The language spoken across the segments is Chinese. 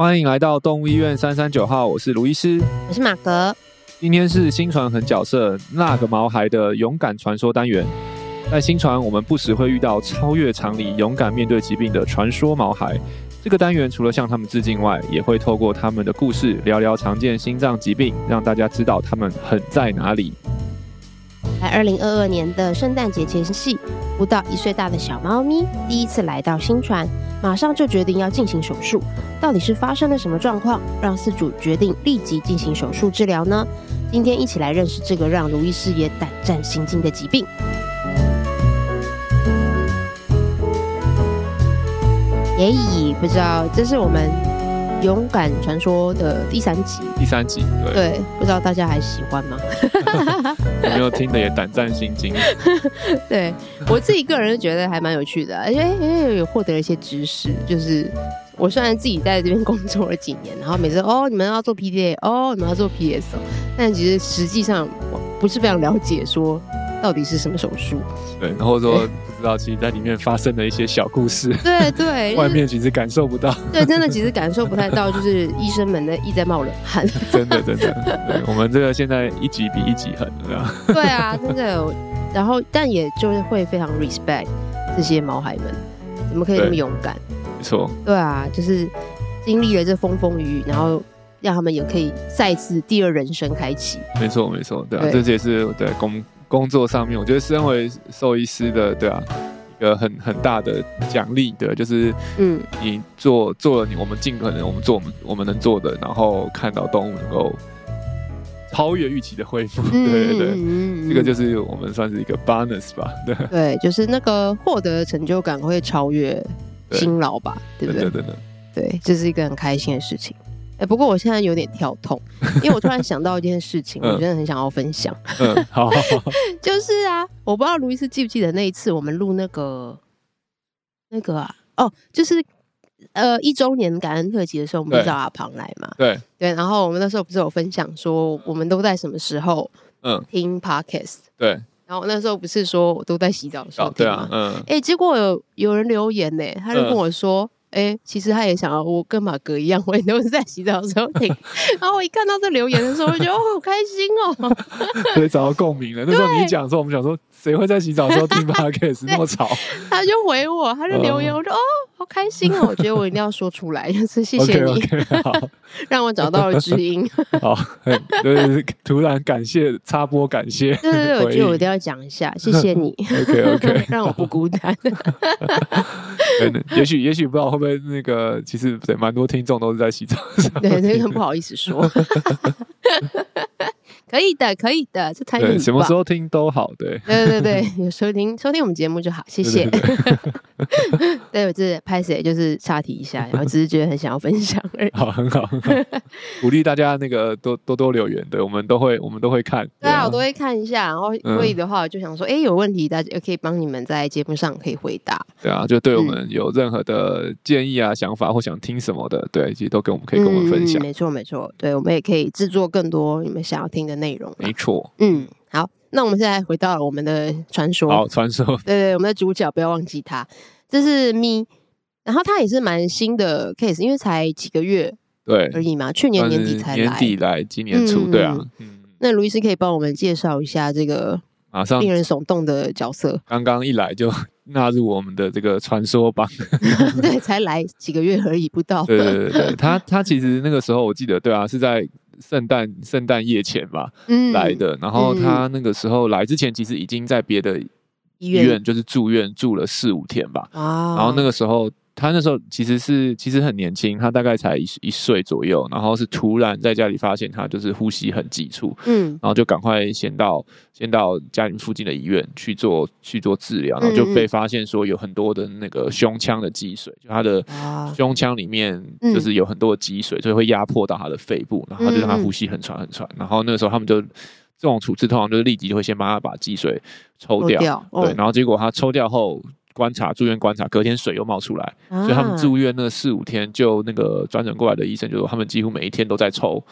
欢迎来到动物医院三三九号，我是卢医师，我是马格。今天是新传很角色那个毛孩的勇敢传说单元。在新传，我们不时会遇到超越常理、勇敢面对疾病的传说毛孩。这个单元除了向他们致敬外，也会透过他们的故事聊聊常见心脏疾病，让大家知道他们狠在哪里。在二零二二年的圣诞节前夕，不到一岁大的小猫咪第一次来到新传，马上就决定要进行手术。到底是发生了什么状况，让饲主决定立即进行手术治疗呢？今天一起来认识这个让卢医师也胆战心惊的疾病。耶，不知道这是我们。勇敢传说的第三集，第三集，对，对，不知道大家还喜欢吗？有没有听的也胆战心惊？对，我自己个人觉得还蛮有趣的，而且因为有获得了一些知识。就是我虽然自己在这边工作了几年，然后每次哦，你们要做 PDA，哦，你们要做 PS，但其实实际上我不是非常了解，说到底是什么手术。对，然后说不。知道，其实在里面发生的一些小故事，对对，外面其实感受不到，对，真的其实感受不太到，就是医生们的一直在冒冷汗，真 的真的，对，我们这个现在一集比一集狠，这样，对啊，真的，然后但也就是会非常 respect 这些毛孩们，怎么可以那么勇敢？没错，对啊，就是经历了这风风雨雨，然后让他们也可以再次第二人生开启，没错没错，对啊，对这也是对公。工作上面，我觉得身为兽医师的，对啊，一个很很大的奖励，对，就是嗯，你做做了你我们尽可能我们做我们我们能做的，然后看到动物能够超越预期的恢复，嗯、对对对，嗯、这个就是我们算是一个 bonus 吧，对对，就是那个获得成就感会超越辛劳吧，对，对不对？对对对，对，这是一个很开心的事情。哎，不过我现在有点跳痛，因为我突然想到一件事情，我真的很想要分享。嗯，好，就是啊，我不知道卢医师记不记得那一次我们录那个那个啊，哦，就是呃一周年感恩特辑的时候，我们找阿庞来嘛？对对，然后我们那时候不是有分享说我们都在什么时候嗯听 Podcast？对，然后那时候不是说我都在洗澡的时候听吗？对啊，嗯，哎，结果有有人留言呢，他就跟我说。哎、欸，其实他也想要我跟马哥一样，我也都是在洗澡的时候听。然后我一看到这留言的时候，我就觉得哦，好开心哦，所以找到共鸣了。那时候你讲的时候，我们想说。谁会在洗澡的时候听 Podcast 那么吵？他就回我，他就留言，我说哦，好开心哦！我觉得我一定要说出来，就 是谢谢你，okay, okay, 让我找到了知音。好，就是突然感谢插播，感谢。对对对，我觉得我一定要讲一下，谢谢你。OK OK，让我不孤单。也许也许不知道会不会那个，其实对蛮多听众都是在洗澡上。对，那个不好意思说。可以的，可以的，这太棒。什么时候听都好，对。对对对，有收听收听我们节目就好，谢谢。对，对，对，对，我这拍谁就是岔题一下，然后只是觉得很想要分享而已。好，很好，很好，鼓励大家那个多多多留言，对，我们都会我们都会看。对啊，我都会看一下，然后可以的话，我就想说，哎、嗯，有问题大家可以帮你们在节目上可以回答。对啊，就对我们有任何的建议啊、嗯、想法或想听什么的，对，其实都跟我们可以跟我们分享。嗯、没错没错，对，我们也可以制作更多你们想要听的内容。没错，嗯，好，那我们现在回到我们的传说。好，传说，对对，我们的主角不要忘记他，这是咪，然后他也是蛮新的 case，因为才几个月对。而已嘛，去年年底才来，年底来，今年初，嗯、对啊，嗯，那卢医师可以帮我们介绍一下这个马上。令人耸动的角色，刚刚一来就纳入我们的这个传说榜，对，才来几个月而已，不到，对对对对，他他其实那个时候我记得，对啊，是在。圣诞圣诞夜前吧，嗯、来的。然后他那个时候来之前，其实已经在别的医院，就是住院住了四五天吧。然后那个时候。他那时候其实是其实很年轻，他大概才一一岁左右，然后是突然在家里发现他就是呼吸很急促，嗯，然后就赶快先到先到家里附近的医院去做去做治疗，然后就被发现说有很多的那个胸腔的积水，就他的胸腔里面就是有很多的积水，所以会压迫到他的肺部，然后就让他呼吸很喘很喘，然后那个时候他们就这种处置通常就是立即就会先帮他把积水抽掉，对，然后结果他抽掉后。观察住院观察，隔天水又冒出来，所以他们住院那四五天，就那个转诊过来的医生就说，他们几乎每一天都在抽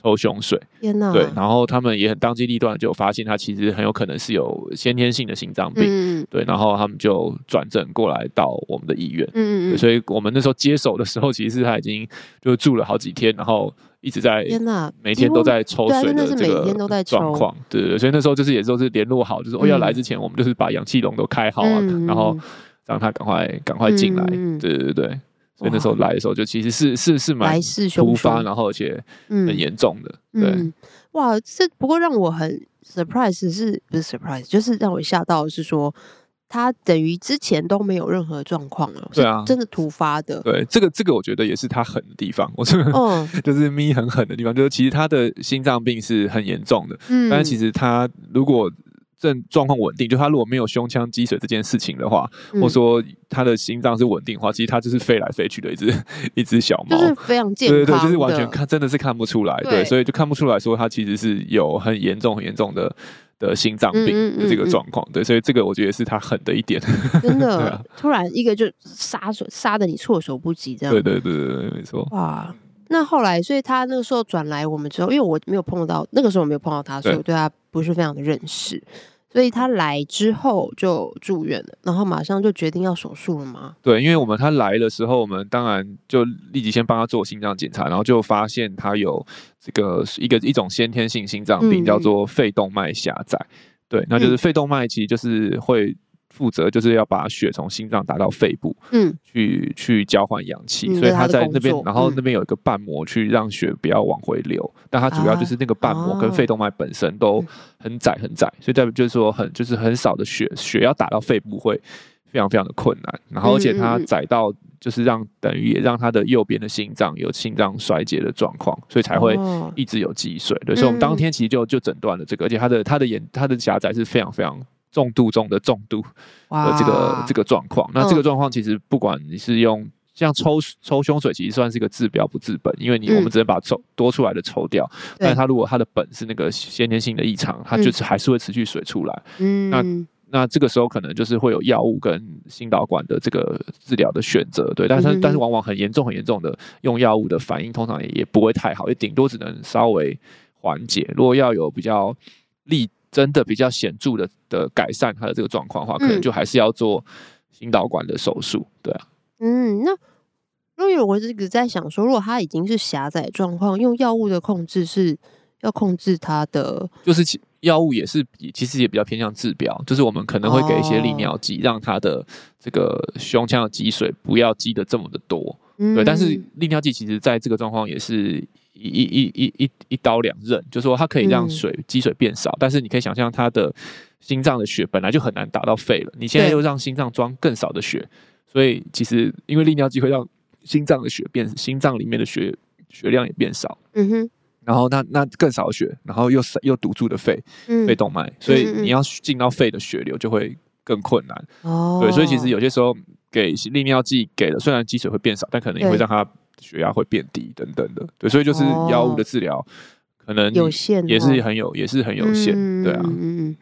抽胸水。天哪！对，然后他们也很当机立断，就发现他其实很有可能是有先天性的心脏病。嗯，对，然后他们就转诊过来到我们的医院。嗯嗯，所以我们那时候接手的时候，其实他已经就住了好几天，然后。一直在，天哪，每天都在抽水的这个状况，对对，所以那时候就是也都是联络好，就是我要来之前，我们就是把氧气笼都开好啊，然后让他赶快赶快进来，对对对，所以那时候来的时候就其实是是是蛮突发，然后而且很严重的，对，哇，这不过让我很 surprise 是不是 surprise，就是让我吓到的是说。他等于之前都没有任何状况了，对啊，真的突发的。对，这个这个我觉得也是他狠的地方。我这个，嗯，就是咪很狠的地方，就是其实他的心脏病是很严重的，嗯，但是其实他如果症状况稳定，就他如果没有胸腔积水这件事情的话，嗯、或者说他的心脏是稳定的话，其实他就是飞来飞去的一只 一只小猫，就是非常健康，对对对，就是完全看真的是看不出来，对，对，所以就看不出来说他其实是有很严重很严重的。的心脏病的这个状况，对，所以这个我觉得是他狠的一点，真的，突然一个就杀杀的你措手不及，这样，对对对对对，没错。哇，那后来，所以他那个时候转来我们之后，因为我没有碰到，那个时候我没有碰到他，所以我对他不是非常的认识。所以他来之后就住院了，然后马上就决定要手术了吗？对，因为我们他来的时候，我们当然就立即先帮他做心脏检查，然后就发现他有这个一个一种先天性心脏病，叫做肺动脉狭窄。对，那就是肺动脉其实就是会。负责就是要把血从心脏打到肺部，嗯，去去交换氧气，所以他在那边，然后那边有一个瓣膜去让血不要往回流，但它主要就是那个瓣膜跟肺动脉本身都很窄很窄，所以代表就是说很就是很少的血血要打到肺部会非常非常的困难，然后而且它窄到就是让等于也让他的右边的心脏有心脏衰竭的状况，所以才会一直有积水。对，所以我们当天其实就就诊断了这个，而且他的他的眼他的狭窄是非常非常。重度中的重度的这个这个状况，那这个状况其实不管你是用像抽抽胸水，其实算是一个治标不治本，因为你我们只能把抽多出来的抽掉，嗯、但是它如果它的本是那个先天性的异常，它就是还是会持续水出来。嗯，那那这个时候可能就是会有药物跟心导管的这个治疗的选择，对，但是、嗯、但是往往很严重很严重的用药物的反应通常也也不会太好，也顶多只能稍微缓解。如果要有比较力。真的比较显著的的改善他的这个状况的话，可能就还是要做心导管的手术，对啊。嗯，那因为我一直在想说，如果他已经是狭窄状况，用药物的控制是要控制他的，就是其药物也是其实也比较偏向治标，就是我们可能会给一些利尿剂，让他的这个胸腔的积水不要积的这么的多。嗯，对，但是利尿剂其实在这个状况也是。一一一一一刀两刃，就是说它可以让水积水变少，嗯、但是你可以想象，它的心脏的血本来就很难打到肺了，你现在又让心脏装更少的血，所以其实因为利尿剂会让心脏的血变，心脏里面的血血量也变少，嗯哼，然后那那更少的血，然后又又堵住的肺，嗯、肺动脉，所以你要进到肺的血流就会更困难，哦，对，所以其实有些时候给利尿剂给了，虽然积水会变少，但可能也会让它。血压会变低等等的，对，所以就是药物的治疗可能有限，也是很有，也是很有限，对啊，嗯，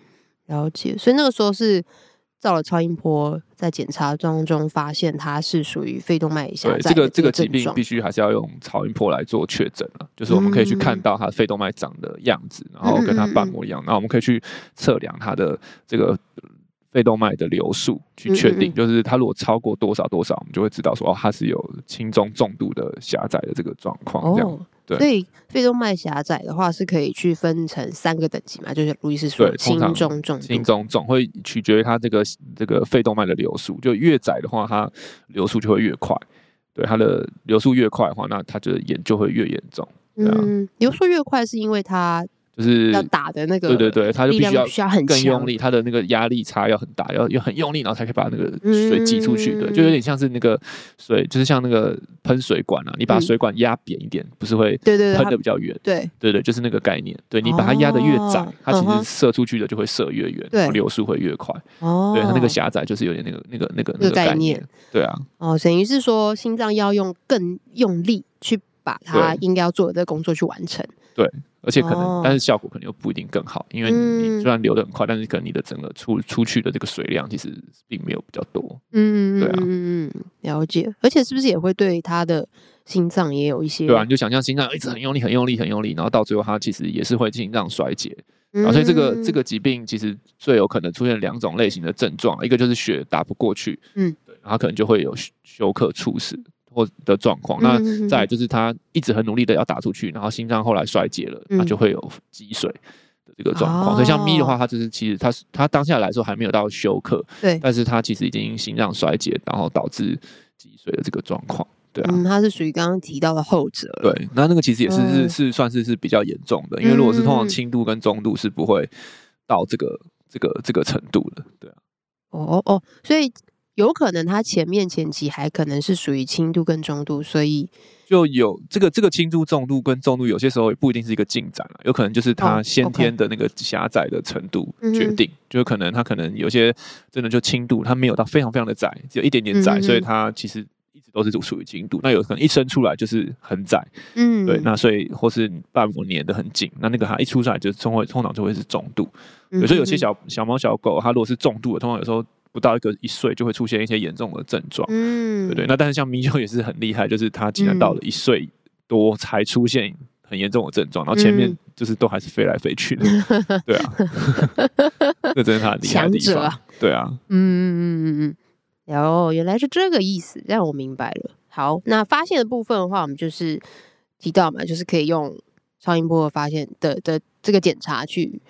了解。所以那个时候是照了超音波，在检查当中发现它是属于肺动脉狭窄。这个这个疾病必须还是要用超音波来做确诊了，就是我们可以去看到它肺动脉长的样子，然后跟它瓣膜一样，然后我们可以去测量它的这个。肺动脉的流速去确定，就是它如果超过多少多少，我们就会知道说哦，它是有轻中重度的狭窄的这个状况。这样，对。所以肺动脉狭窄的话是可以去分成三个等级嘛？就是路易斯说轻中重，轻中重会取决于它这个这个肺动脉的流速，就越窄的话，它流速就会越快。对，它的流速越快的话，那它就严就会越严重。嗯，流速越快是因为它。就是要打的那个，对对对，它就必须要需要很更用力，它的那个压力差要很大，要要很用力，然后才可以把那个水挤出去。对，就有点像是那个水，就是像那个喷水管啊，你把水管压扁一点，不是会对对喷的比较远？对对对，就是那个概念。对，你把它压的越窄，它其实射出去的就会射越远，对，流速会越快。哦，对，它那个狭窄就是有点那个那个那个那个概念。对啊，哦，等于是说心脏要用更用力去把它应该要做的这个工作去完成。对。而且可能，哦、但是效果可能又不一定更好，因为你虽然流的很快，嗯、但是可能你的整个出出去的这个水量其实并没有比较多。嗯，对啊，嗯嗯，了解。而且是不是也会对他的心脏也有一些，对啊，你就想象心脏一直很用力、很用力、很用力，然后到最后它其实也是会心脏衰竭。然后所以这个这个疾病其实最有可能出现两种类型的症状，一个就是血打不过去，嗯，对，然后可能就会有休克猝死或的状况。那再就是他一直很努力的要打出去，然后心脏后来衰竭了，那就会有积水的这个状况。所以像咪的话，他就是其实他是他当下来说还没有到休克，对，但是他其实已经心脏衰竭，然后导致积水的这个状况。对啊，嗯，他是属于刚刚提到的后者。对，那那个其实也是是是算是是比较严重的，因为如果是通常轻度跟中度是不会到这个这个这个程度的。对啊。哦哦，所以有可能他前面前期还可能是属于轻度跟中度，所以就有这个这个轻度、重度跟重度，有些时候也不一定是一个进展了，有可能就是他先天的那个狭窄的程度决定，就可能他可能有些真的就轻度，他没有到非常非常的窄，只有一点点窄，所以他其实。一直都是属于轻度，那有可能一生出来就是很窄，嗯，对，那所以或是瓣膜粘的很紧，那那个它一出来就通会通常就会是重度。有时候有些小小猫小狗，它如果是重度的，通常有时候不到一个一岁就会出现一些严重的症状，嗯，对对。那但是像咪啾也是很厉害，就是他竟然到了一岁多才出现很严重的症状，然后前面就是都还是飞来飞去的，对啊，这真是他厉害的地方，对啊，嗯嗯嗯嗯嗯。哦，原来是这个意思，让我明白了。好，那发现的部分的话，我们就是提到嘛，就是可以用超音波发现的的这个检查去。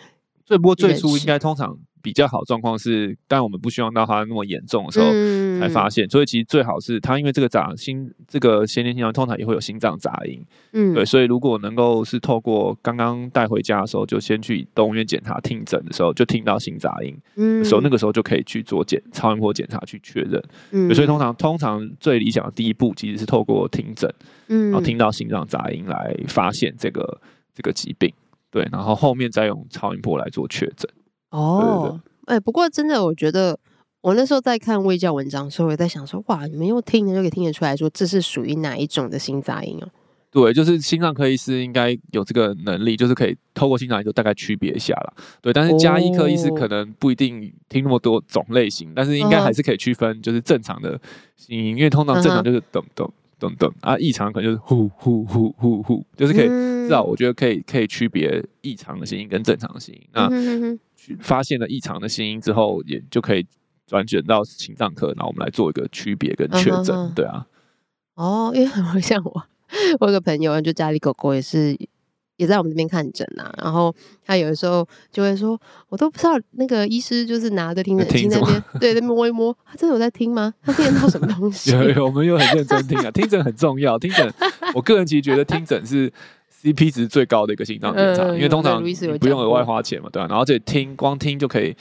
这不过最初应该通常。比较好状况是，但我们不希望到它那么严重的时候才发现，嗯、所以其实最好是它，因为这个杂心，这个先天性心通常也会有心脏杂音，嗯，对，所以如果能够是透过刚刚带回家的时候，就先去动物医院检查听诊的时候，就听到心杂音，嗯，所以那个时候就可以去做检超音波检查去确认，嗯，所以通常通常最理想的第一步其实是透过听诊，嗯，然后听到心脏杂音来发现这个这个疾病，对，然后后面再用超音波来做确诊。哦，哎、欸，不过真的，我觉得我那时候在看卫教文章的时候，我也在想说，哇，你们用听的就可以听得出来说，这是属于哪一种的心杂音哦？对，就是心脏科医师应该有这个能力，就是可以透过心脏音就大概区别一下了。对，但是加医科医师可能不一定听那么多种类型，但是应该还是可以区分，就是正常的心音，因为通常正常就是咚咚咚咚啊，异常可能就是呼呼呼呼呼，就是可以至少我觉得可以可以区别异常的心音跟正常的心音。那发现了异常的心音之后，也就可以转诊到心脏科，然后我们来做一个区别跟确诊，嗯、对啊。哦，因为很像我，我有个朋友，就家里狗狗也是，也在我们这边看诊啊。然后他有的时候就会说，我都不知道那个医师就是拿着听诊器那边，对，在摸一摸，他真的有在听吗？他听得到什么东西？有有，我们又很认真听啊，听诊很重要。听诊，我个人其实觉得听诊是。CP 值最高的一个心脏检查，因为通常你不用额外花钱嘛，对吧？然后这听光听就可以，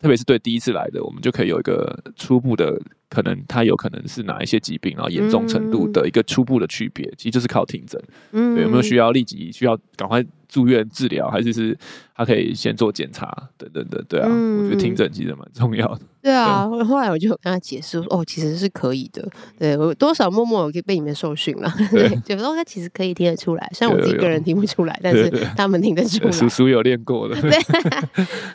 特别是对第一次来的，我们就可以有一个初步的。可能他有可能是哪一些疾病，然后严重程度的一个初步的区别，其实就是靠听诊。嗯，对，有没有需要立即需要赶快住院治疗，还是是他可以先做检查等等的？对啊，我觉得听诊其实蛮重要的。对啊，后来我就跟他解释说，哦，其实是可以的。对，我多少默默有被你们受训了。对，有时候他其实可以听得出来，虽然我自己个人听不出来，但是他们听得出来。叔叔有练过的。对，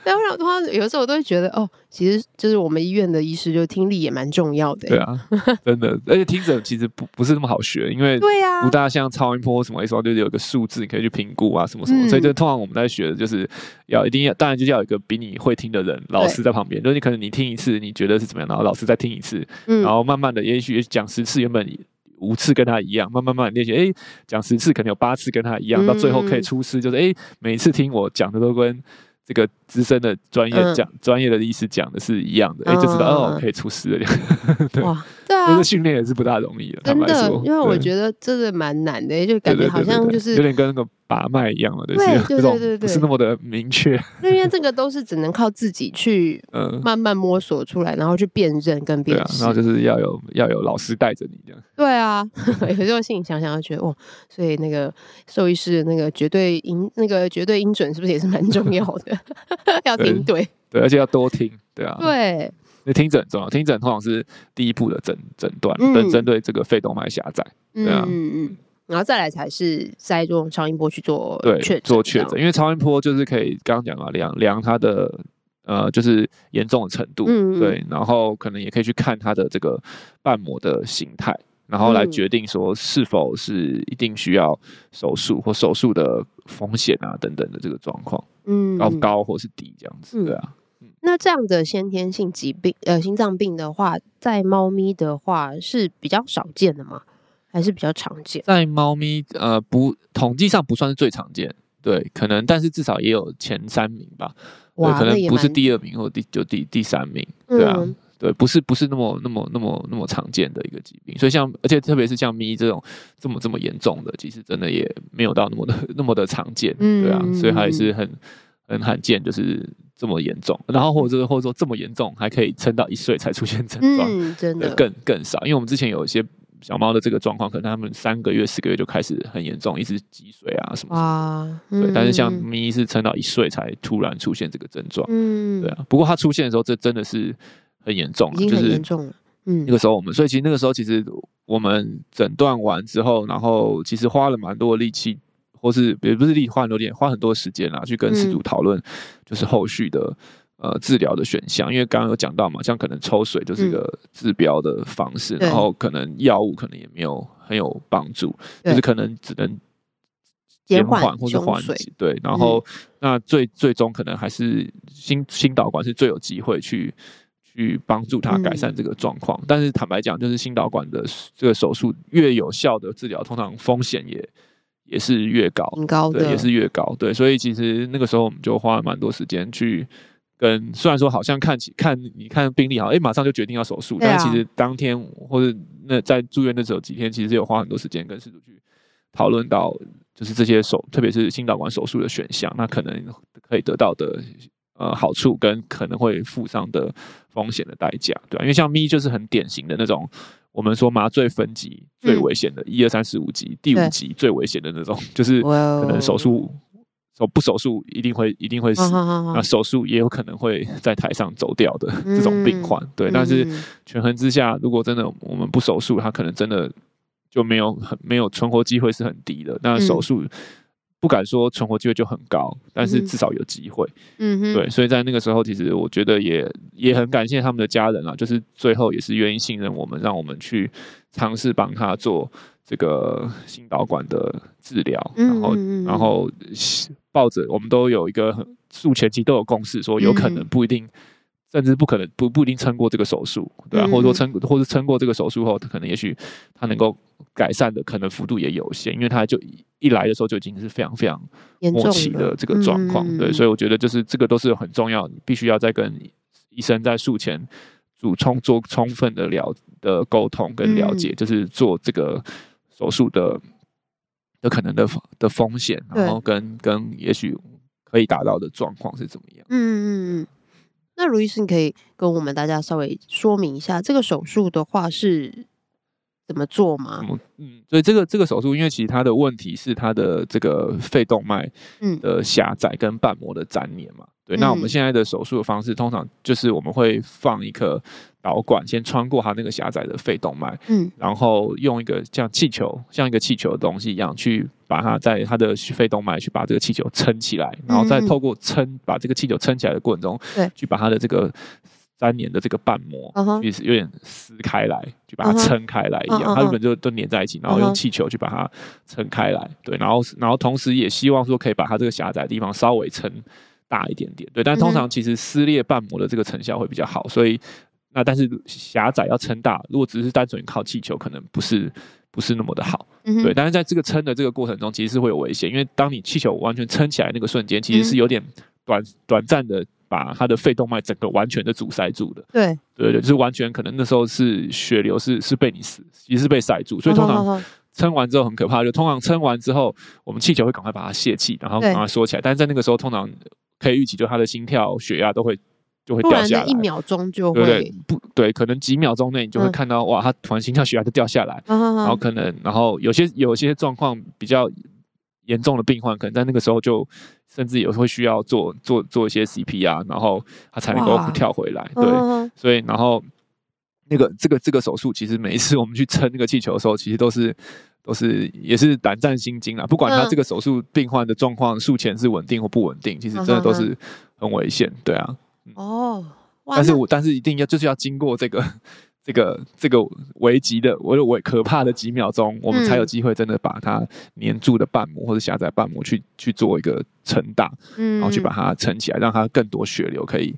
然后的话，有时候我都会觉得，哦，其实就是我们医院的医师就听力也蛮重。要的、欸、对啊，真的，而且听诊其实不不是那么好学，因为对啊，不大像超音波什么意思，就是有一个数字你可以去评估啊，什么什么，嗯、所以就通常我们在学的就是要一定要，当然就是要有一个比你会听的人，老师在旁边，就是你可能你听一次你觉得是怎么样，然后老师再听一次，嗯、然后慢慢的也许讲十次原本五次跟他一样，慢慢慢练习，哎，讲十次可能有八次跟他一样，嗯、到最后可以出师，就是哎，每次听我讲的都跟。这个资深的专业讲专、嗯、业的医师讲的是一样的，哎、嗯，就知道哦，可以出师了。对哇，对啊，这训练也是不大容易的，真的，因为我觉得真的蛮难的，就感觉好像就是有点跟那个。把脉一样了，对 对对对对，不是那么的明确。因为这个都是只能靠自己去，慢慢摸索出来，然后去辨认跟辨识。然后就是要有要有老师带着你这样。对啊，有时候心里想想，觉得哦，所以那个兽医师那个绝对音，那个绝对音准是不是也是蛮重要的？要听对，对，而且要多听，对啊，对，那听诊很重要，听诊通常是第一步的诊诊断，针针对这个肺动脉狭窄，对啊，嗯嗯。然后再来才是再用超音波去做确诊，做确诊，因为超音波就是可以刚刚讲了量量它的呃就是严重的程度，嗯嗯对，然后可能也可以去看它的这个瓣膜的形态，然后来决定说是否是一定需要手术或手术的风险啊等等的这个状况，嗯，高高或是低这样子，对啊。那这样的先天性疾病，呃，心脏病的话，在猫咪的话是比较少见的吗？还是比较常见？在猫咪，呃，不，统计上不算是最常见，对，可能，但是至少也有前三名吧。哇，可能不是第二名或第就第第三名，对啊，嗯、对，不是不是那么那么那么那么常见的一个疾病。所以像，而且特别是像咪这种这么这么严重的，其实真的也没有到那么的那么的常见，对啊，所以还是很很罕见，就是。这么严重，然后或者或者说这么严重，还可以撑到一岁才出现症状，嗯，真的更更少。因为我们之前有一些小猫的这个状况，可能他们三个月、四个月就开始很严重，一直积水啊什么，什么。啊，嗯、对。但是像咪是撑到一岁才突然出现这个症状，嗯，对啊。不过它出现的时候，这真的是很严重，已经很严重了。嗯，那个时候我们，所以其实那个时候其实我们诊断完之后，然后其实花了蛮多力气。或是也不是力花很多点，花很多时间啦，去跟饲主讨论，就是后续的呃治疗的选项。因为刚刚有讲到嘛，像可能抽水就是一个治标的方式，然后可能药物可能也没有很有帮助，就是可能只能减缓或者缓解。对，然后那最最终可能还是心心导管是最有机会去去帮助他改善这个状况。但是坦白讲，就是心导管的这个手术越有效的治疗，通常风险也。也是越高，高对，也是越高，对，所以其实那个时候我们就花了蛮多时间去跟，虽然说好像看起看你看病历好，哎，马上就决定要手术，啊、但其实当天或者那在住院的时候几天，其实有花很多时间跟饲主去讨论到，就是这些手，特别是心导管手术的选项，那可能可以得到的呃好处跟可能会付上的风险的代价，对、啊、因为像咪就是很典型的那种。我们说麻醉分级最危险的，一二三四五级，第五级最危险的那种，就是可能手术手不手术一定会一定会死，那手术也有可能会在台上走掉的这种病患。对，但是权衡之下，如果真的我们不手术，他可能真的就没有很没有存活机会是很低的。那手术。不敢说存活机会就很高，但是至少有机会。嗯哼，对，所以在那个时候，其实我觉得也也很感谢他们的家人啊，就是最后也是愿意信任我们，让我们去尝试帮他做这个心导管的治疗。然后，然后抱着我们都有一个术前期都有共识，说有可能不一定。甚至不可能不不一定撑过这个手术，对吧、啊？或者说撑，或者撑过这个手术后，他可能也许他能够改善的可能幅度也有限，因为他就一来的时候就已经是非常非常末期的这个状况，对，所以我觉得就是这个都是很重要，你必须要在跟医生在术前做充做充分的了的沟通跟了解，就是做这个手术的的可能的的风险，然后跟跟也许可以达到的状况是怎么样，嗯嗯嗯。那卢医师，你可以跟我们大家稍微说明一下，这个手术的话是怎么做吗？嗯，所以这个这个手术，因为其实它的问题是它的这个肺动脉的狭窄跟瓣膜的粘连嘛。对，那我们现在的手术的方式，通常就是我们会放一颗导管，先穿过它那个狭窄的肺动脉，嗯，然后用一个像气球，像一个气球的东西一样，去把它在它的肺动脉去把这个气球撑起来，然后再透过撑把这个气球撑起来的过程中，对，去把它的这个粘连的这个瓣膜，也是有点撕开来，就把它撑开来一样，它原本就都粘在一起，然后用气球去把它撑开来，对，然后然后同时也希望说可以把它这个狭窄的地方稍微撑。大一点点，对，但通常其实撕裂瓣膜的这个成效会比较好，所以那但是狭窄要撑大，如果只是单纯靠气球，可能不是不是那么的好，对。但是在这个撑的这个过程中，其实是会有危险，因为当你气球完全撑起来那个瞬间，其实是有点短短暂的把它的肺动脉整个完全的阻塞住的，对。对对，就是完全可能那时候是血流是是被你死，其实是被塞住，所以通常撑完之后很可怕，就通常撑完之后，我们气球会赶快把它泄气，然后把它缩起来，但是在那个时候通常。可以预期，就他的心跳、血压都会就会掉下来，一秒钟就会对不对？可能几秒钟内你就会看到，哇，他突然心跳、血压就掉下来，然后可能，然后有些有些状况比较严重的病患，可能在那个时候就甚至有会需要做做做一些 CPR，然后他才能够跳回来。对，所以然后那个这个这个手术，其实每一次我们去撑那个气球的时候，其实都是。都是也是胆战心惊啊！不管他这个手术病患的状况术前是稳定或不稳定，其实真的都是很危险，对啊。哦，但是我但是一定要就是要经过这个这个这个危急的，我我可怕的几秒钟，我们才有机会真的把它粘住的瓣膜或者狭窄瓣膜去去做一个撑大，嗯，然后去把它撑起来，让它更多血流可以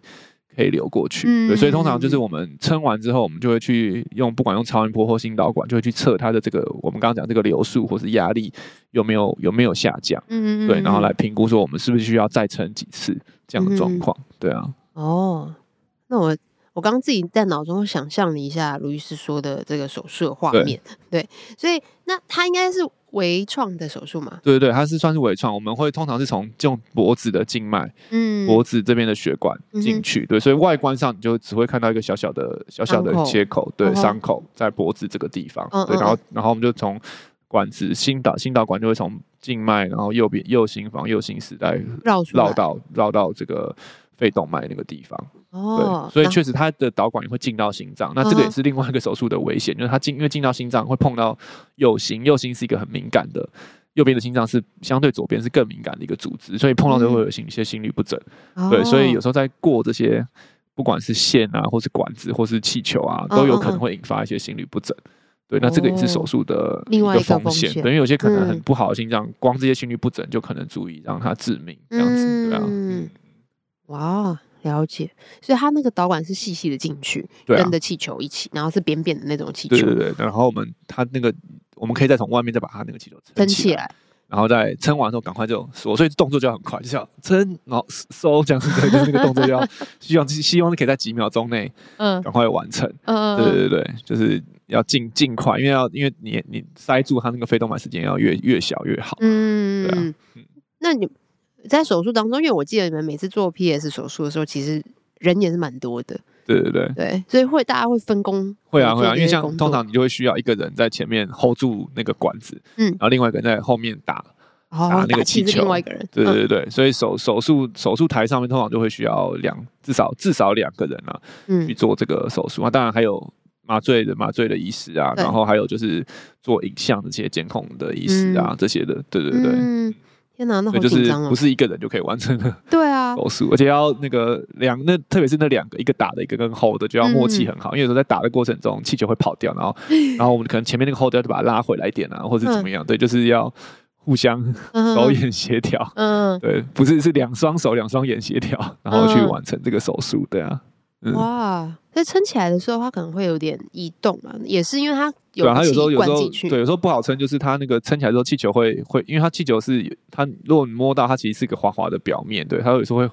可以流过去。嗯、对，所以通常就是我们撑完之后，我们就会去用不管用超音波或心导管，就会去测它的这个我们刚刚讲这个流速或是压力有没有有没有下降。嗯，对，然后来评估说我们是不是需要再撑几次这样的状况。对啊。哦，那我。我刚刚自己在脑中想象了一下卢医师说的这个手术的画面，对，对，所以那它应该是微创的手术嘛？对对对，它是算是微创。我们会通常是从用脖子的静脉，嗯，脖子这边的血管进去，嗯、对，所以外观上你就只会看到一个小小的小小的切口，对，伤口在脖子这个地方，嗯、对，然后然后我们就从管子心导心导管就会从静脉，然后右边右心房右心室带绕绕到绕到这个肺动脉那个地方。哦，对，所以确实它的导管也会进到心脏，那这个也是另外一个手术的危险，就是它进，因为进到心脏会碰到右心，右心是一个很敏感的，右边的心脏是相对左边是更敏感的一个组织，所以碰到就会有心一些心律不整。对，所以有时候在过这些不管是线啊，或是管子，或是气球啊，都有可能会引发一些心律不整。对，那这个也是手术的一个风险，等于有些可能很不好的心脏，光这些心律不整就可能足以让它致命，这样子，对啊。嗯，哇。了解，所以它那个导管是细细的进去，跟着气球一起，然后是扁扁的那种气球。对对对，然后我们它那个我们可以再从外面再把它那个气球撑起，起来，然后再撑完之后赶快就收，所以动作就要很快，就是要撑，然后收，这样子对，就是那个动作就要 希望希望可以在几秒钟内，嗯，赶快完成。嗯对对对，就是要尽尽快，因为要因为你你塞住它那个肺动脉时间要越越小越好。嗯，对啊，嗯，那你。在手术当中，因为我记得你们每次做 PS 手术的时候，其实人也是蛮多的。对对对，对，所以会大家会分工。会啊会啊，因为像通常你就会需要一个人在前面 hold 住那个管子，嗯，然后另外一个人在后面打打那个气球。另外一个人。对对对，所以手手术手术台上面通常就会需要两至少至少两个人啊，嗯，去做这个手术啊。当然还有麻醉的麻醉的医师啊，然后还有就是做影像的这些监控的医师啊，这些的。对对对。天哪，那好紧张啊！就是不是一个人就可以完成的。对啊，手术，而且要那个两那特别是那两个，一个打的，一个跟 hold 的，就要默契很好。嗯、因为有时候在打的过程中，气球会跑掉，然后 然后我们可能前面那个 hold 要把它拉回来一点啊，或者怎么样？嗯、对，就是要互相 手眼协调。嗯，对，不是是两双手两双眼协调，然后去完成这个手术。对啊。嗯、哇，在撑起来的时候，它可能会有点移动嘛，也是因为它有它有时候有时候对，有时候不好撑，就是它那个撑起来之后，气球会会，因为它气球是它，如果你摸到它，其实是一个滑滑的表面，对，它有时候会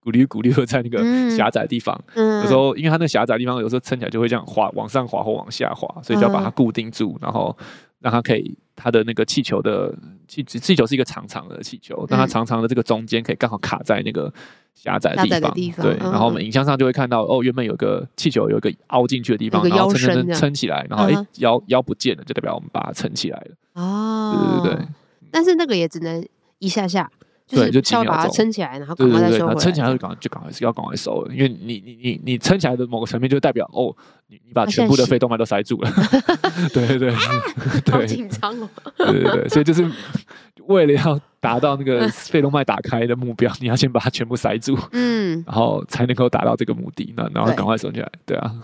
鼓励鼓励会在那个狭窄的地方，嗯、有时候因为它那狭窄的地方，有时候撑起来就会这样滑往上滑或往下滑，所以就要把它固定住，然后让它可以它的那个气球的气气球是一个长长的气球，让它长长的这个中间可以刚好卡在那个。狭窄的地方，地方对，嗯、然后我们影像上就会看到，哦，原本有个气球，有一个凹进去的地方，然后撑撑撑起来，然后哎、欸，腰腰不见了，就代表我们把它撑起来了。哦，对对对。但是那个也只能一下下。对，就稍微把它撑起来，然后赶快再收回来。撑起来就赶就赶快是要赶快收了，因为你你你你撑起来的某个层面就代表哦，你你把全部的肺动脉都塞住了。对 对 对，好紧张哦。对对对，所以就是为了要达到那个肺动脉打开的目标，你要先把它全部塞住，嗯，然后才能够达到这个目的。那然后赶快收起来，对啊。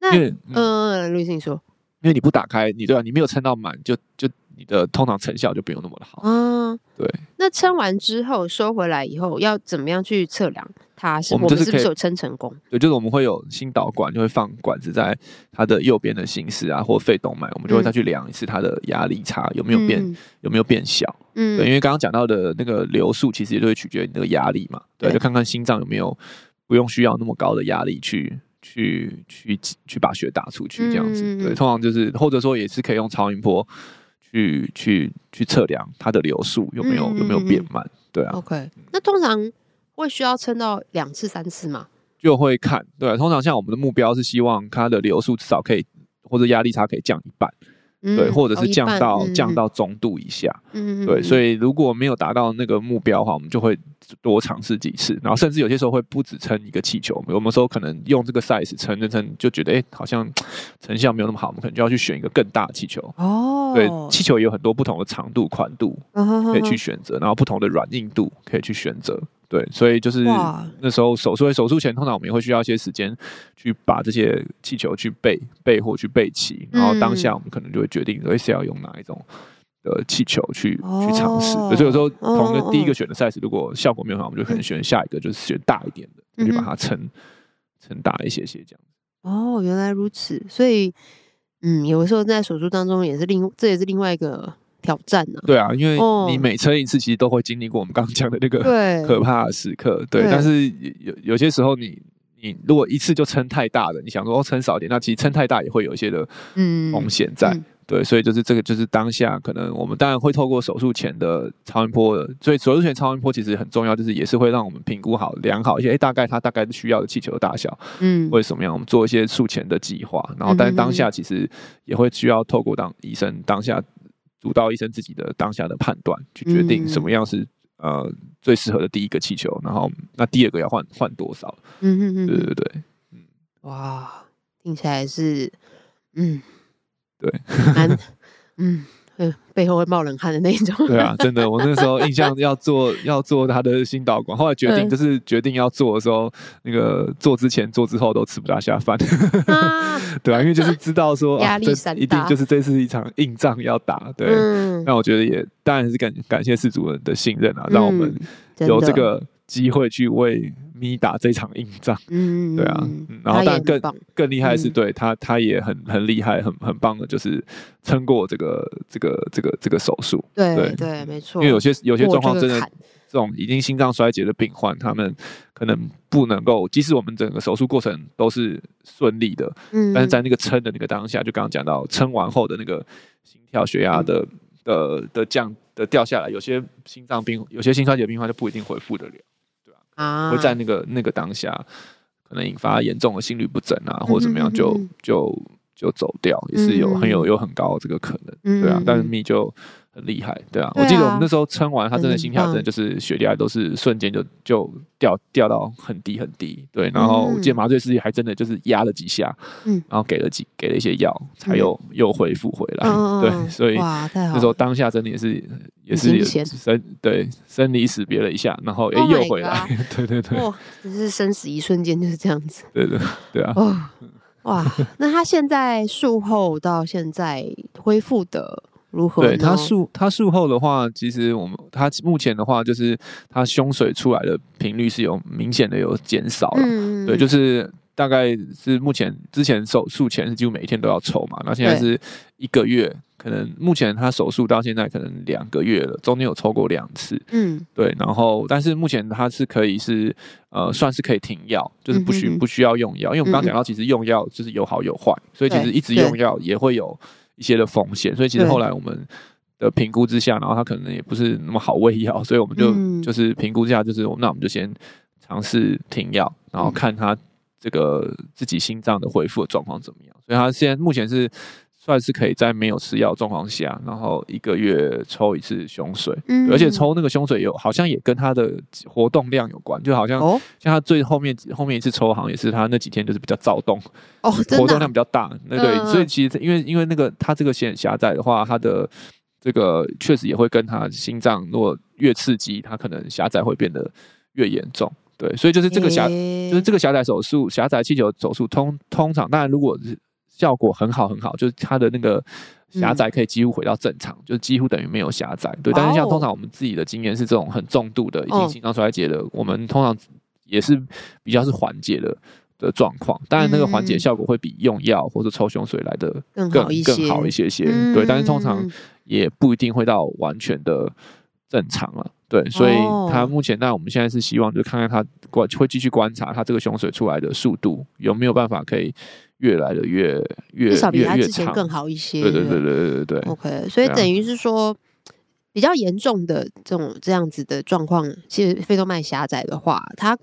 那嗯，卢医生你说，因为你不打开，你对啊，你没有撑到满，就就。你的通常成效就不用那么的好。嗯，对。那撑完之后收回来以后，要怎么样去测量它是？我们是不是有撑成功？对，就是我们会有心导管，就会放管子在它的右边的心室啊，或肺动脉，我们就会再去量一次它的压力差有没有变，嗯、有没有变小。嗯，对，因为刚刚讲到的那个流速，其实也都会取决于你那个压力嘛。对，对就看看心脏有没有不用需要那么高的压力去去去去把血打出去这样子。嗯、对，通常就是或者说也是可以用超音波。去去去测量它的流速有没有、嗯、有没有变慢？对啊。OK，那通常会需要撑到两次三次嘛？就会看，对啊，通常像我们的目标是希望它的流速至少可以或者压力差可以降一半。对，或者是降到降到中度以下，嗯，对，所以如果没有达到那个目标的话，我们就会多尝试几次，然后甚至有些时候会不止撑一个气球，我们说可能用这个 size 撑着撑，就觉得哎，好像成效没有那么好，我们可能就要去选一个更大的气球。哦，对，气球也有很多不同的长度、宽度可以去选择，然后不同的软硬度可以去选择。对，所以就是那时候手术，手术前通常我们也会需要一些时间去把这些气球去备备或去备齐，然后当下我们可能就会决定，而是要用哪一种的气球去、哦、去尝试。所以有时候同一个第一个选的 size，如果效果没有好，我们就可能选下一个，就是选大一点的，就把它撑撑大一些些这样。哦，原来如此。所以，嗯，有的时候在手术当中也是另，这也是另外一个。挑战呢、啊？对啊，因为你每撑一次，其实都会经历过我们刚刚讲的那个 可怕的时刻。对，对，但是有有些时候你，你你如果一次就撑太大了，你想说哦撑少一点，那其实撑太大也会有一些的风险在。嗯嗯、对，所以就是这个，就是当下可能我们当然会透过手术前的超音波的，所以手术前超音波其实很重要，就是也是会让我们评估好、量好一些，哎，大概它大概需要的气球的大小，嗯，为什么样？我们做一些术前的计划，然后但是当下其实也会需要透过当医生当下。主刀医生自己的当下的判断，去决定什么样是、嗯、呃最适合的第一个气球，然后那第二个要换换多少？嗯嗯嗯，对对对，嗯，哇，听起来是，嗯，对，难，嗯。嗯，背后会冒冷汗的那种。对啊，真的，我那时候印象要做要做他的新导管，后来决定就是决定要做的时候，那个做之前做之后都吃不大下饭。啊、对啊，因为就是知道说 压力山大，一定就是这是一场硬仗要打。对，嗯、那我觉得也当然是感感谢饲主人的信任啊，让我们有这个机会去为。咪打这场硬仗，嗯，对啊，嗯、然后但更更厉害的是，对他他也很很厉害，很很棒的，就是撑过这个这个这个这个手术，对对。对，没错。因为有些有些状况真的，这，这种已经心脏衰竭的病患，他们可能不能够，即使我们整个手术过程都是顺利的，嗯，但是在那个撑的那个当下，就刚刚讲到撑完后的那个心跳、血压的、嗯、的的降的掉下来，有些心脏病，有些心衰竭病患就不一定恢复得了。会在那个那个当下，可能引发严重的心律不整啊，或者怎么样，就就就走掉，也是有很有有很高的这个可能，对啊。但是咪就。很厉害，对啊，我记得我们那时候撑完，他真的心跳真的就是血压都是瞬间就就掉掉到很低很低，对。然后我记得麻醉师还真的就是压了几下，嗯，然后给了几给了一些药，才又又恢复回来，对。所以那时候当下真的也是也是生对生离死别了一下，然后哎又回来，对对对，哇，只是生死一瞬间就是这样子，对对对。啊，哇，那他现在术后到现在恢复的。如何？对他术他术后的话，其实我们他目前的话，就是他胸水出来的频率是有明显的有减少了。嗯、对，就是大概是目前之前手术前是几乎每一天都要抽嘛，那现在是一个月，可能目前他手术到现在可能两个月了，中间有抽过两次。嗯，对，然后但是目前他是可以是呃算是可以停药，就是不需不需要用药，因为我们刚刚讲到，其实用药就是有好有坏，所以其实一直用药也会有。一些的风险，所以其实后来我们的评估之下，然后他可能也不是那么好喂药，所以我们就、嗯、就是评估之下，就是那我们就先尝试停药，然后看他这个自己心脏的恢复的状况怎么样。所以他现在目前是。算是可以在没有吃药状况下，然后一个月抽一次胸水，嗯、而且抽那个胸水有好像也跟他的活动量有关，就好像像他最后面后面一次抽，好像也是他那几天就是比较躁动，哦，活动量比较大，那对，嗯、所以其实因为因为那个他这个线狭窄的话，他的这个确实也会跟他心脏如果越刺激，他可能狭窄会变得越严重，对，所以就是这个狭、欸、就是这个狭窄手术狭窄气球手术通通常当然如果是。效果很好，很好，就是它的那个狭窄可以几乎回到正常，嗯、就几乎等于没有狭窄。对，但是像通常我们自己的经验是这种很重度的已经心脏衰竭的，哦、我们通常也是比较是缓解的的状况。当然，那个缓解效果会比用药或者抽胸水来的更更好一些，更好一些对，但是通常也不一定会到完全的正常了。对，所以他目前那我们现在是希望就看看他观会继续观察他这个胸水出来的速度有没有办法可以。越来的越越至少比他之前更好一些。对对对对对对 OK，所以等于是说，比较严重的这种这样子的状况，其实肺动脉狭窄的话，它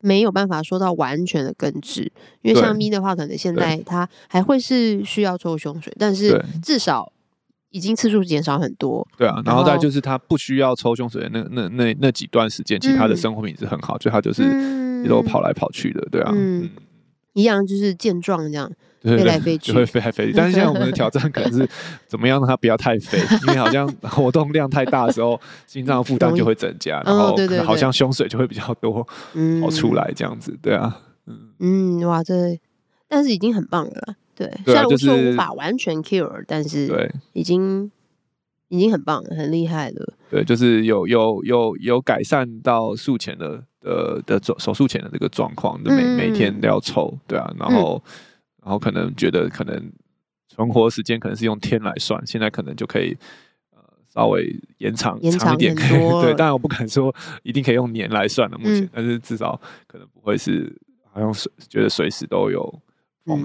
没有办法说到完全的根治。因为像咪的话，可能现在它还会是需要抽胸水，但是至少已经次数减少很多。对啊，然后再就是他不需要抽胸水的那那那那几段时间，其实他的生活品质很好，就他就是一路跑来跑去的，对啊。嗯一样就是健壮这样，飞来飞去，会飞来飞去。但是现在我们的挑战可能是 怎么样让它不要太飞，因为好像 活动量太大的时候，心脏负担就会增加，然后好像胸水就会比较多跑出来这样子。对啊，嗯，哇，这但是已经很棒了。对，虽然我说无法完全 cure，但是对，已经已经很棒了，很厉害了。对，就是有有有有改善到术前的的的手手术前的这个状况，每每天都要抽，对啊，然后然后可能觉得可能存活时间可能是用天来算，现在可能就可以呃稍微延长延长一点，对，当然我不敢说一定可以用年来算的，目前，但是至少可能不会是好像随觉得随时都有。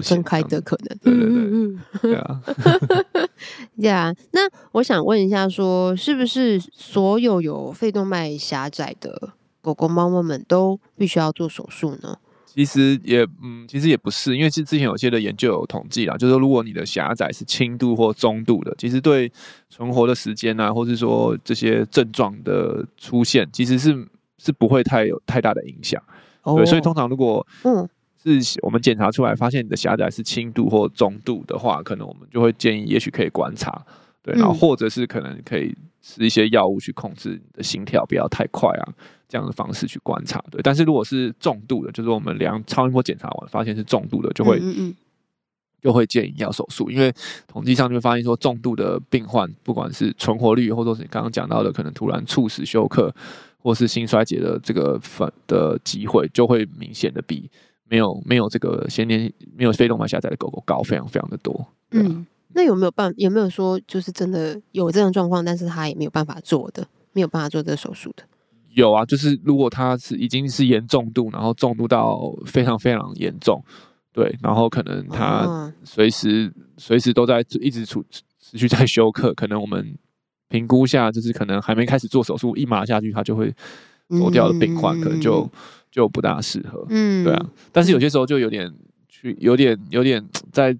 分开的可能，对对对，嗯，对啊，对啊。那我想问一下，说是不是所有有肺动脉狭窄的狗狗、猫猫们都必须要做手术呢？其实也，嗯，其实也不是，因为是之前有些的研究有统计啦，就是说如果你的狭窄是轻度或中度的，其实对存活的时间啊，或是说这些症状的出现，其实是是不会太有太大的影响。对，所以通常如果，嗯。是我们检查出来发现你的狭窄是轻度或中度的话，可能我们就会建议，也许可以观察，对，然后或者是可能可以吃一些药物去控制你的心跳不要太快啊，这样的方式去观察，对。但是如果是重度的，就是我们量超音波检查完发现是重度的，就会就会建议要手术，因为统计上就会发现说，重度的病患不管是存活率，或者是你刚刚讲到的可能突然猝死休克或是心衰竭的这个反的机会，就会明显的比。没有没有这个先天没有肺动脉狭窄的狗狗高非常非常的多。啊、嗯，那有没有办有没有说就是真的有这样状况，但是他也没有办法做的，没有办法做这个手术的？有啊，就是如果他是已经是严重度，然后重度到非常非常严重，对，然后可能他随时、啊、随时都在一直处持续在休克，可能我们评估下就是可能还没开始做手术，一麻下去他就会走掉的病患，嗯、可能就。就不大适合，嗯，对啊，但是有些时候就有点去，有点有点在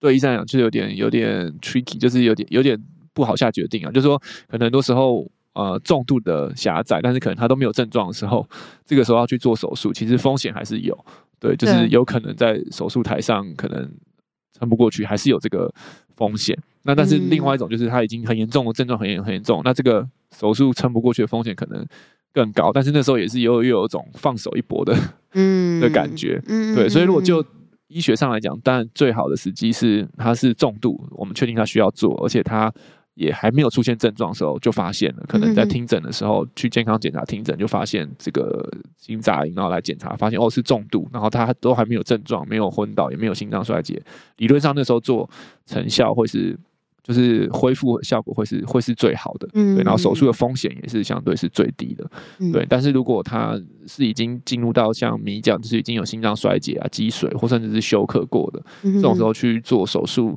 对医生来讲，就有点有点 tricky，就是有点有点不好下决定啊。就是说，可能很多时候呃重度的狭窄，但是可能他都没有症状的时候，这个时候要去做手术，其实风险还是有，对，就是有可能在手术台上可能撑不过去，还是有这个风险。那但是另外一种就是他已经很严重的症状很严很严重，那这个手术撑不过去的风险可能。更高，但是那时候也是又又有一种放手一搏的，嗯 的感觉，嗯，对，所以如果就医学上来讲，当然最好的时机是它是重度，我们确定它需要做，而且它也还没有出现症状的时候就发现了，可能在听诊的时候去健康检查听诊就发现这个心杂音，然后来检查发现哦是重度，然后它都还没有症状，没有昏倒，也没有心脏衰竭，理论上那时候做成效会是。就是恢复效果会是会是最好的，嗯，对，然后手术的风险也是相对是最低的，嗯，对。但是如果他是已经进入到像米讲，就是已经有心脏衰竭啊、积水或甚至是休克过的，嗯，这种时候去做手术，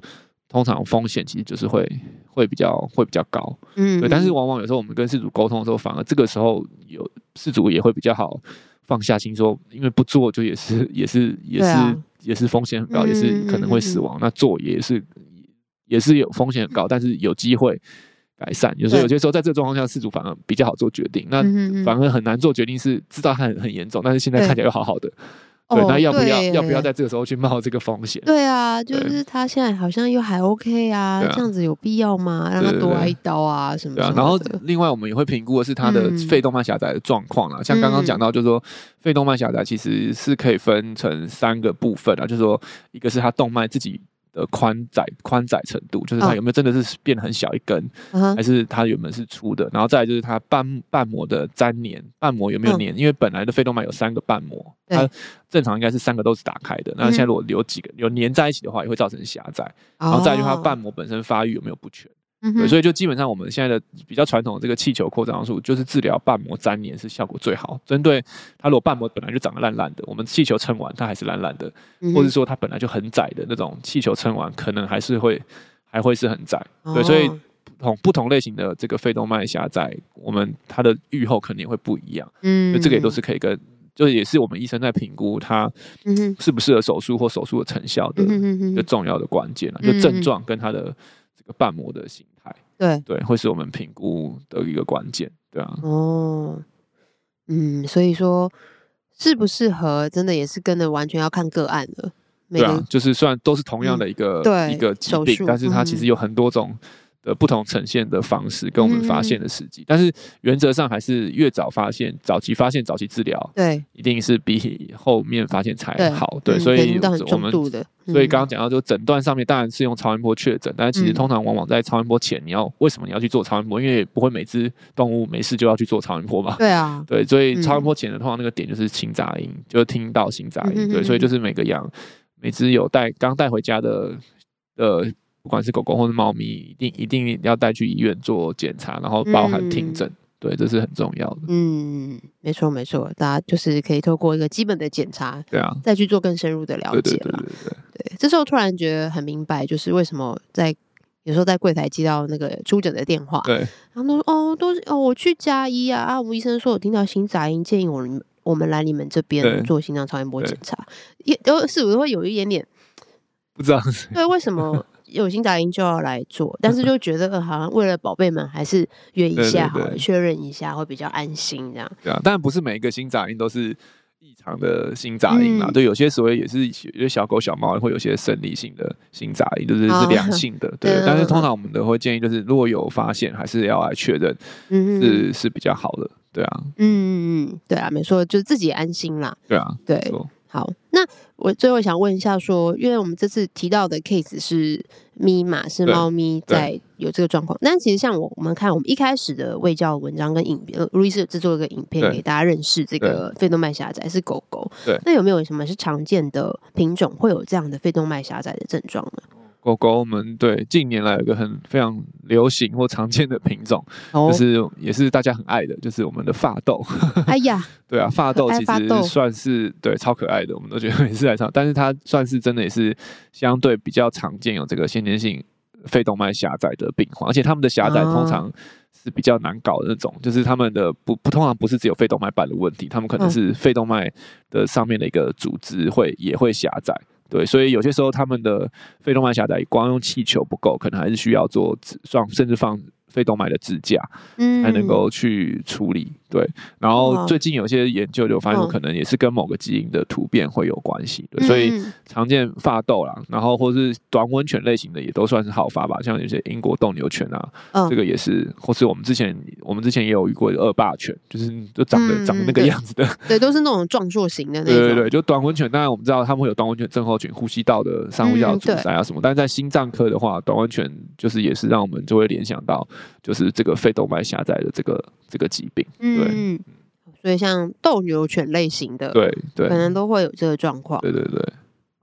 通常风险其实就是会会比较会比较高，嗯，对。但是往往有时候我们跟事主沟通的时候，反而这个时候有事主也会比较好放下心说，因为不做就也是也是也是，啊，也是风险很高，嗯，也是可能会死亡，嗯，那做也是。也是有风险很高，但是有机会改善。有时候有些时候在这个状况下，事主反而比较好做决定。那反而很难做决定，是知道它很很严重，但是现在看起来又好好的。对，那要不要要不要在这个时候去冒这个风险？对啊，就是他现在好像又还 OK 啊，这样子有必要吗？让他多挨一刀啊什么的？然后另外我们也会评估的是他的肺动脉狭窄的状况啊。像刚刚讲到，就是说肺动脉狭窄其实是可以分成三个部分啊，就是说一个是他动脉自己。的宽窄宽窄程度，就是它有没有真的是变得很小一根，oh. 还是它原本是粗的？然后再来就是它瓣瓣膜的粘连，瓣膜有没有粘？Oh. 因为本来的肺动脉有三个瓣膜，它正常应该是三个都是打开的。那现在如果有几个有粘在一起的话，也会造成狭窄。Oh. 然后再来就是它瓣膜本身发育有没有不全？对，所以就基本上我们现在的比较传统的这个气球扩张术，就是治疗瓣膜粘连是效果最好。针对它如果瓣膜本来就长得烂烂的，我们气球撑完它还是烂烂的，或者说它本来就很窄的那种气球撑完可能还是会还会是很窄。对，所以不同不同类型的这个肺动脉狭窄，我们它的愈后肯定会不一样。嗯，这个也都是可以跟，就是也是我们医生在评估它适不适合手术或手术的成效的一个重要的关键了，就症状跟它的。瓣膜的形态，对对，会是我们评估的一个关键，对啊。哦，嗯，所以说适不适合，真的也是跟着完全要看个案了。对啊，就是虽然都是同样的一个、嗯、一个疾病，但是它其实有很多种。的不同呈现的方式跟我们发现的时机，嗯、但是原则上还是越早发现、早期发现、早期治疗，对，一定是比后面发现才好。对，对，所以我们所以刚刚讲到，就诊断上面当然是用超音波确诊，但是其实通常往往在超音波前，你要为什么你要去做超音波？因为不会每只动物没事就要去做超音波嘛。对啊，对，所以超音波前的通常那个点就是心杂音，就听到心杂音。对，所以就是每个羊每只有带刚带回家的的。不管是狗狗或是猫咪，一定一定要带去医院做检查，然后包含听诊，嗯、对，这是很重要的。嗯，没错没错，大家就是可以透过一个基本的检查，对啊，再去做更深入的了解了。对对对，这时候突然觉得很明白，就是为什么在有时候在柜台接到那个出诊的电话，对，然后都说哦，都是哦，我去加医啊，啊，吴医生说我听到心杂音，建议我我们来你们这边做心脏超音波检查，也都是不是会有一点点不知道，对，为什么？有心杂音就要来做，但是 就觉得好像为了宝贝们，还是约一下好了，确认一下会比较安心这样。对啊，当然不是每一个心杂音都是异常的心杂音啦。嗯、对，有些所谓也是有些小狗小猫会有些生理性的心杂音，就是是良性的。哦、对，对但是通常我们都会建议，就是如果有发现，还是要来确认，是是，是比较好的。对啊，嗯嗯嗯，对啊，没错，就是自己安心啦。对啊，对。好，那我最后想问一下说，说因为我们这次提到的 case 是咪嘛，是猫咪在有这个状况，但其实像我我们看我们一开始的卫教文章跟影片，路易斯制作一个影片给大家认识这个肺动脉狭窄是狗狗，对，那有没有什么是常见的品种会有这样的肺动脉狭窄的症状呢？狗狗，我们对近年来有一个很非常流行或常见的品种，哦、就是也是大家很爱的，就是我们的法斗。哎呀，对啊，法斗其实算是对超可爱的，我们都觉得每次来唱，但是它算是真的也是相对比较常见有这个先天性肺动脉狭窄的病患，而且他们的狭窄通常是比较难搞的那种，哦、就是他们的不不通常不是只有肺动脉瓣的问题，他们可能是肺动脉的上面的一个组织会也会狭窄。对，所以有些时候他们的肺动脉狭窄，光用气球不够，可能还是需要做放，甚至放肺动脉的支架，嗯。才能够去处理。对，然后最近有些研究就发现，可能也是跟某个基因的突变会有关系的，所以常见发痘啦，然后或是短吻犬类型的也都算是好发吧，像有些英国斗牛犬啊，这个也是，或是我们之前我们之前也有遇过恶霸犬，就是就长得长得那个样子的，对，都是那种壮硕型的那种。对对对，就短吻犬，当然我们知道他们会有短吻犬症候群、呼吸道的上呼吸道阻塞啊什么，但是在心脏科的话，短吻犬就是也是让我们就会联想到就是这个肺动脉狭窄的这个这个疾病。对，嗯，所以像斗牛犬类型的，对对，可能都会有这个状况。对对对。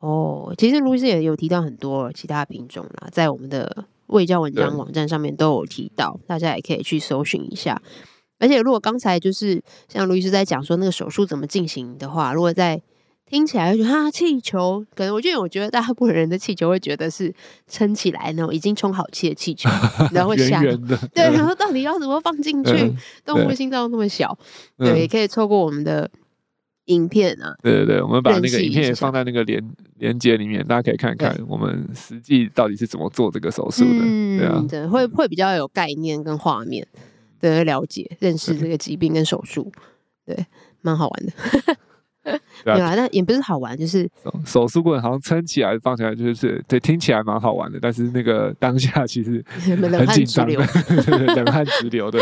哦，其实卢医师也有提到很多其他品种啦，在我们的卫教文章网站上面都有提到，大家也可以去搜寻一下。而且如果刚才就是像卢医师在讲说那个手术怎么进行的话，如果在听起来就觉得哈气球，可能我觉得我觉得大部分人的气球会觉得是撑起来那种已经充好气的气球，然后会 的，对，然后到底要怎么放进去？嗯、动物心脏那么小，对，对，也可以透过我们的影片啊，对对对，我们把那个影片也放在那个连连接里面，大家可以看看我们实际到底是怎么做这个手术的，嗯、对啊，对，会会比较有概念跟画面的了解认识这个疾病跟手术，对，蛮好玩的。对啊，但也不是好玩，就是手术过程好像撑起来放起来，就是对，听起来蛮好玩的。但是那个 当下其实 很紧张的，冷汗直流的，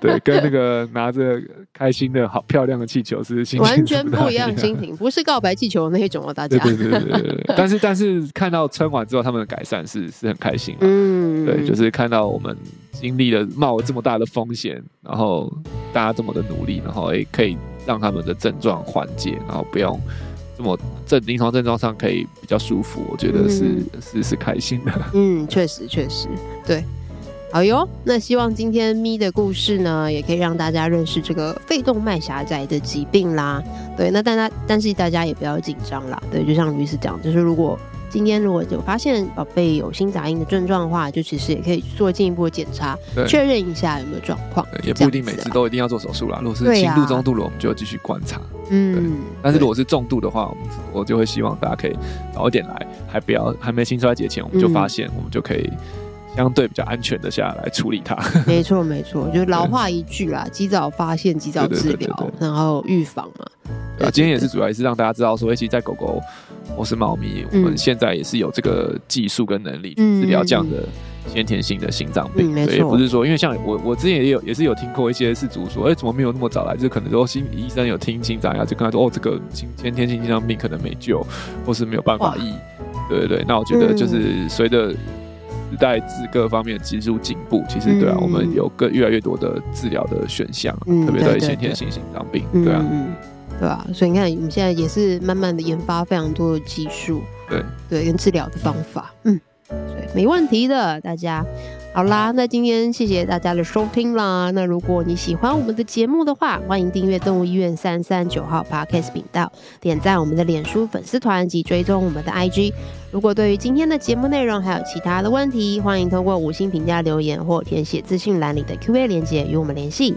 对，跟那个拿着开心的好漂亮的气球是心完全不一样心情，不是告白气球的那一种哦，大家。对对对对对。但是但是看到撑完之后他们的改善是是很开心，嗯，对，就是看到我们经历了冒了这么大的风险，然后大家这么的努力，然后也可以。让他们的症状缓解，然后不用这么症临床症状上可以比较舒服，我觉得是、嗯、是是开心的。嗯，确实确实，对。好哟，那希望今天咪的故事呢，也可以让大家认识这个肺动脉狭窄的疾病啦。对，那大家但是大家也不要紧张啦。对，就像卢医师讲，就是如果。今天如果有发现宝贝有心杂音的症状的话，就其实也可以做进一步的检查，确认一下有没有状况。也不一定每次都一定要做手术啦。如果是轻度、中度的，我们就继续观察。嗯，但是如果是重度的话，我们我就会希望大家可以早一点来，还不要还没心衰竭前，我们就发现，我们就可以相对比较安全的下来处理它。没错没错，就老话一句啦，及早发现，及早治疗，然后预防嘛。啊，今天也是主要也是让大家知道说，其实在狗狗。或是猫咪，我们现在也是有这个技术跟能力去治疗这样的先天性的心脏病。嗯、对，不是说，因为像我我之前也有也是有听过一些事主说，哎、欸，怎么没有那么早来？就可能说心医生有听心脏呀，就跟他说，哦，这个先天性心脏病可能没救，或是没有办法医。对对对，那我觉得就是随着时代至各方面的技术进步，其实对啊，我们有更越来越多的治疗的选项，嗯、特别对先天性心脏病，对啊。嗯对吧？所以你看，我们现在也是慢慢的研发非常多的技术，对对，跟治疗的方法，嗯，对，没问题的，大家。好啦，那今天谢谢大家的收听啦。那如果你喜欢我们的节目的话，欢迎订阅动物医院三三九号 Podcast 频道，点赞我们的脸书粉丝团及追踪我们的 IG。如果对于今天的节目内容还有其他的问题，欢迎通过五星评价留言或填写资讯栏里的 Q&A 链接与我们联系。